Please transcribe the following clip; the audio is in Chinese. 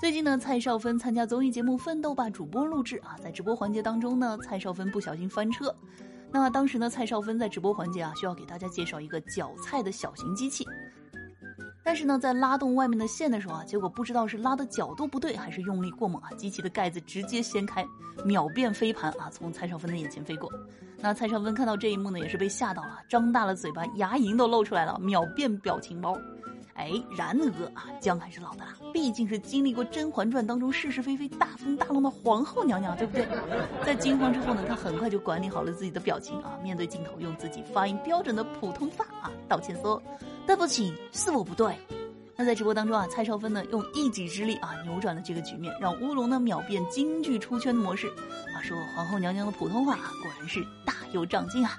最近呢，蔡少芬参加综艺节目《奋斗吧》主播录制啊，在直播环节当中呢，蔡少芬不小心翻车。那当时呢，蔡少芬在直播环节啊，需要给大家介绍一个搅菜的小型机器。但是呢，在拉动外面的线的时候啊，结果不知道是拉的角度不对，还是用力过猛啊，机器的盖子直接掀开，秒变飞盘啊，从蔡少芬的眼前飞过。那蔡少芬看到这一幕呢，也是被吓到了，张大了嘴巴，牙龈都露出来了，秒变表情包。哎，然而啊，姜还是老的辣，毕竟是经历过《甄嬛传》当中是是非非、大风大浪的皇后娘娘，对不对？在惊慌之后呢，她很快就管理好了自己的表情啊，面对镜头用自己发音标准的普通话啊道歉说：“对不起，是我不对。”那在直播当中啊，蔡少芬呢用一己之力啊扭转了这个局面，让乌龙呢秒变京剧出圈的模式。啊，说皇后娘娘的普通话啊果然是大有长进啊。